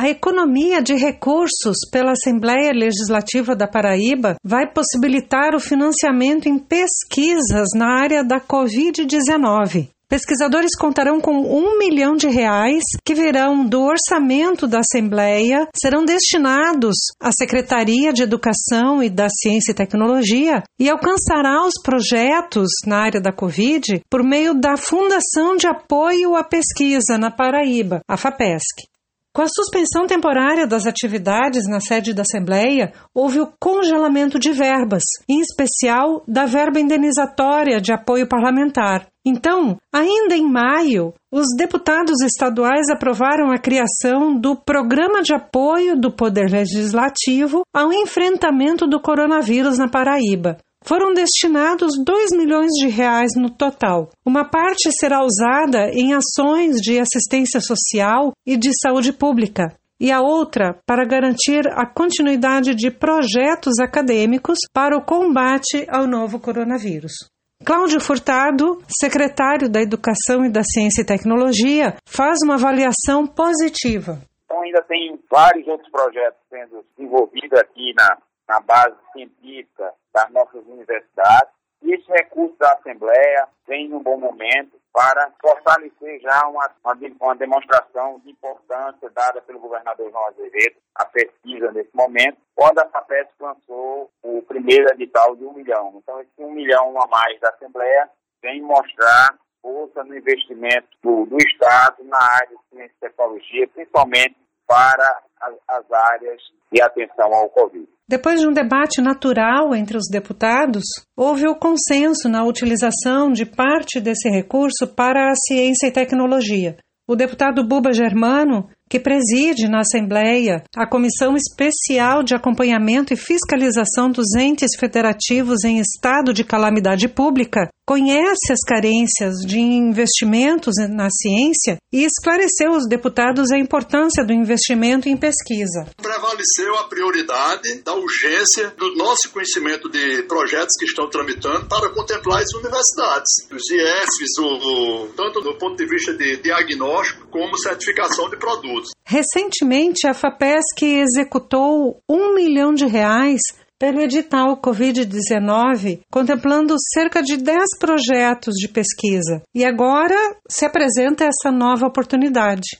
A economia de recursos pela Assembleia Legislativa da Paraíba vai possibilitar o financiamento em pesquisas na área da Covid-19. Pesquisadores contarão com um milhão de reais que virão do orçamento da Assembleia, serão destinados à Secretaria de Educação e da Ciência e Tecnologia e alcançará os projetos na área da Covid por meio da Fundação de Apoio à Pesquisa na Paraíba, a FAPESC. Com a suspensão temporária das atividades na sede da Assembleia, houve o congelamento de verbas, em especial da verba indenizatória de apoio parlamentar. Então, ainda em maio, os deputados estaduais aprovaram a criação do Programa de Apoio do Poder Legislativo ao enfrentamento do coronavírus na Paraíba. Foram destinados 2 milhões de reais no total. Uma parte será usada em ações de assistência social e de saúde pública, e a outra para garantir a continuidade de projetos acadêmicos para o combate ao novo coronavírus. Cláudio Furtado, secretário da Educação e da Ciência e Tecnologia, faz uma avaliação positiva. Então, ainda tem vários outros projetos sendo desenvolvidos aqui na, na base científica das nossas universidades. E esse recurso da Assembleia vem num bom momento para fortalecer já uma, uma, demonstração de importância dada pelo governador João Azevedo à pesquisa nesse momento, quando a FAPESC lançou o primeiro edital de um milhão. Então, esse um milhão a mais da Assembleia vem mostrar força no investimento do, do Estado na área de ciência e tecnologia, principalmente para as, as áreas de atenção ao Covid. Depois de um debate natural entre os deputados, houve o consenso na utilização de parte desse recurso para a ciência e tecnologia. O deputado Buba Germano que preside na Assembleia a Comissão Especial de Acompanhamento e Fiscalização dos Entes Federativos em Estado de Calamidade Pública, conhece as carências de investimentos na ciência e esclareceu aos deputados a importância do investimento em pesquisa. Prevaleceu a prioridade da urgência do nosso conhecimento de projetos que estão tramitando para contemplar as universidades, os IFs, o, tanto do ponto de vista de diagnóstico como certificação de produtos. Recentemente, a FAPESC executou um milhão de reais pelo edital Covid-19, contemplando cerca de 10 projetos de pesquisa. E agora se apresenta essa nova oportunidade.